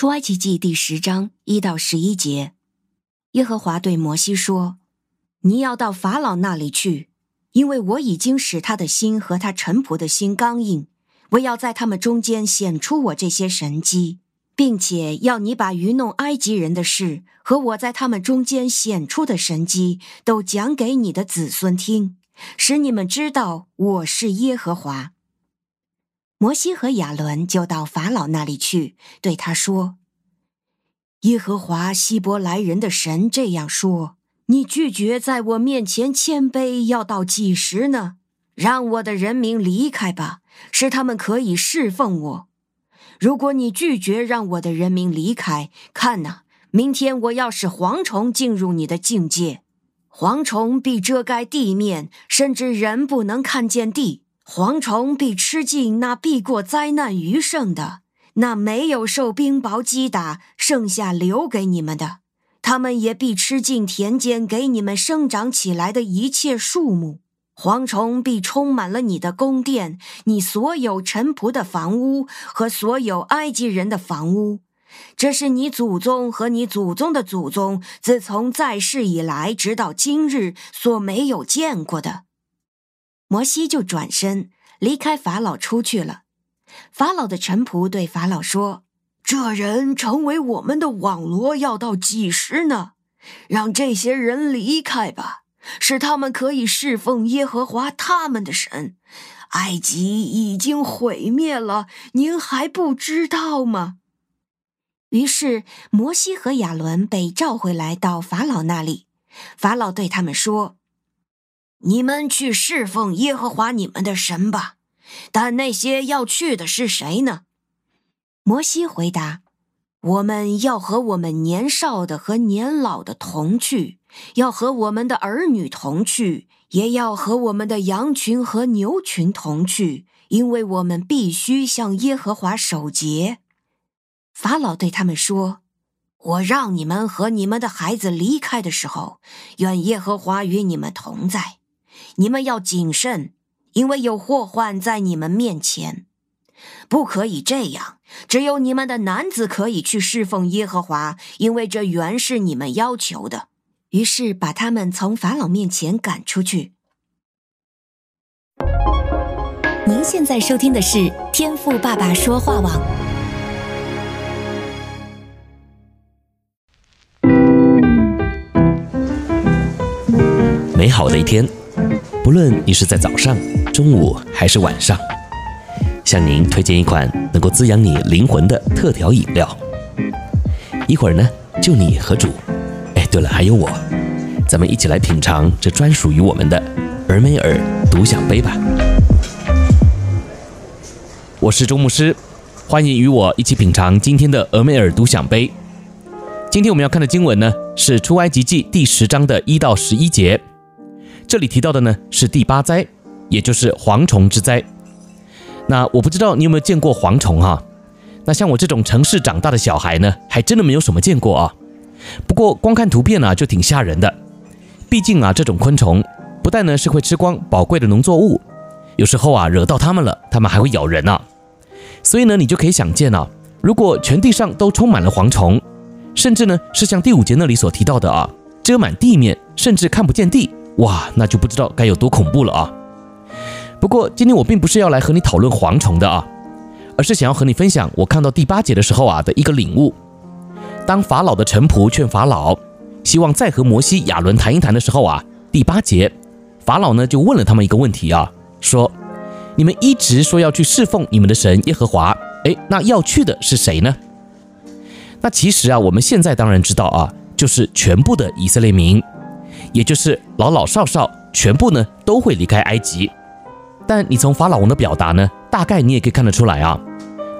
出埃及记第十章一到十一节，耶和华对摩西说：“你要到法老那里去，因为我已经使他的心和他臣仆的心刚硬，我要在他们中间显出我这些神迹，并且要你把愚弄埃及人的事和我在他们中间显出的神迹都讲给你的子孙听，使你们知道我是耶和华。”摩西和亚伦就到法老那里去，对他说：“耶和华希伯来人的神这样说：你拒绝在我面前谦卑，要到几时呢？让我的人民离开吧，使他们可以侍奉我。如果你拒绝让我的人民离开，看哪，明天我要使蝗虫进入你的境界，蝗虫必遮盖地面，甚至人不能看见地。”蝗虫必吃尽那避过灾难余剩的，那没有受冰雹击打剩下留给你们的，他们也必吃尽田间给你们生长起来的一切树木。蝗虫必充满了你的宫殿，你所有臣仆的房屋和所有埃及人的房屋。这是你祖宗和你祖宗的祖宗自从在世以来直到今日所没有见过的。摩西就转身离开法老出去了。法老的臣仆对法老说：“这人成为我们的网罗要到几时呢？让这些人离开吧，使他们可以侍奉耶和华他们的神。埃及已经毁灭了，您还不知道吗？”于是摩西和亚伦被召回来到法老那里。法老对他们说。你们去侍奉耶和华你们的神吧，但那些要去的是谁呢？摩西回答：“我们要和我们年少的和年老的同去，要和我们的儿女同去，也要和我们的羊群和牛群同去，因为我们必须向耶和华守节。”法老对他们说：“我让你们和你们的孩子离开的时候，愿耶和华与你们同在。”你们要谨慎，因为有祸患在你们面前，不可以这样。只有你们的男子可以去侍奉耶和华，因为这原是你们要求的。于是把他们从法老面前赶出去。您现在收听的是天赋爸爸说话网。美好的一天。无论你是在早上、中午还是晚上，向您推荐一款能够滋养你灵魂的特调饮料。一会儿呢，就你和主，哎，对了，还有我，咱们一起来品尝这专属于我们的俄梅尔独享杯吧。我是周牧师，欢迎与我一起品尝今天的俄梅尔独享杯。今天我们要看的经文呢，是出埃及记第十章的一到十一节。这里提到的呢是第八灾，也就是蝗虫之灾。那我不知道你有没有见过蝗虫哈？那像我这种城市长大的小孩呢，还真的没有什么见过啊。不过光看图片呢，就挺吓人的。毕竟啊，这种昆虫不但呢是会吃光宝贵的农作物，有时候啊惹到它们了，它们还会咬人啊。所以呢，你就可以想见啊，如果全地上都充满了蝗虫，甚至呢是像第五节那里所提到的啊，遮满地面，甚至看不见地。哇，那就不知道该有多恐怖了啊！不过今天我并不是要来和你讨论蝗虫的啊，而是想要和你分享我看到第八节的时候啊的一个领悟。当法老的臣仆劝法老，希望再和摩西、亚伦谈一谈的时候啊，第八节，法老呢就问了他们一个问题啊，说：你们一直说要去侍奉你们的神耶和华，诶，那要去的是谁呢？那其实啊，我们现在当然知道啊，就是全部的以色列民。也就是老老少少全部呢都会离开埃及，但你从法老王的表达呢，大概你也可以看得出来啊，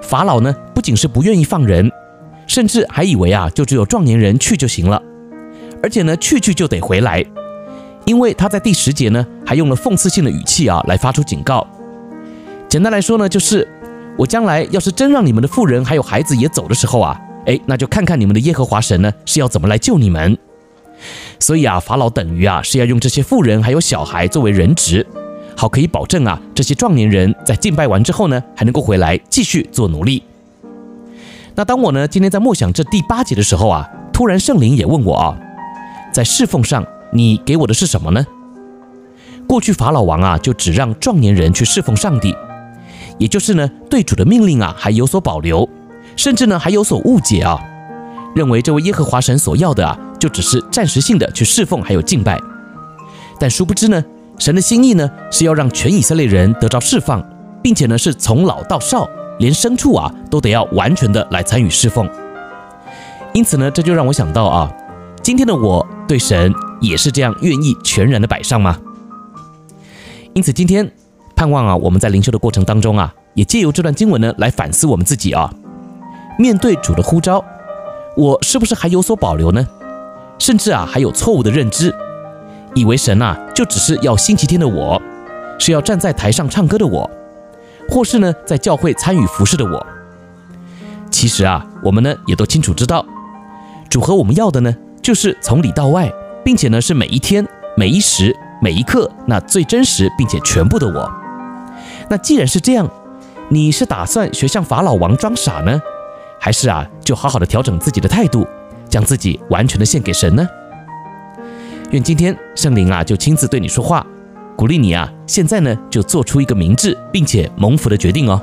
法老呢不仅是不愿意放人，甚至还以为啊就只有壮年人去就行了，而且呢去去就得回来，因为他在第十节呢还用了讽刺性的语气啊来发出警告。简单来说呢，就是我将来要是真让你们的妇人还有孩子也走的时候啊，哎，那就看看你们的耶和华神呢是要怎么来救你们。所以啊，法老等于啊是要用这些妇人还有小孩作为人质，好可以保证啊这些壮年人在敬拜完之后呢，还能够回来继续做奴隶。那当我呢今天在默想这第八节的时候啊，突然圣灵也问我啊，在侍奉上你给我的是什么呢？过去法老王啊就只让壮年人去侍奉上帝，也就是呢对主的命令啊还有所保留，甚至呢还有所误解啊，认为这位耶和华神所要的啊就只是暂时性的去侍奉还有敬拜，但殊不知呢神的心意呢是要让全以色列人得着释放，并且呢是从老到少。连牲畜啊都得要完全的来参与侍奉，因此呢，这就让我想到啊，今天的我对神也是这样愿意全然的摆上吗？因此今天盼望啊，我们在灵修的过程当中啊，也借由这段经文呢来反思我们自己啊，面对主的呼召，我是不是还有所保留呢？甚至啊还有错误的认知，以为神啊就只是要星期天的我，是要站在台上唱歌的我。或是呢，在教会参与服侍的我，其实啊，我们呢也都清楚知道，主和我们要的呢，就是从里到外，并且呢是每一天、每一时、每一刻，那最真实并且全部的我。那既然是这样，你是打算学像法老王装傻呢，还是啊就好好的调整自己的态度，将自己完全的献给神呢？愿今天圣灵啊就亲自对你说话。鼓励你啊，现在呢就做出一个明智并且蒙福的决定哦。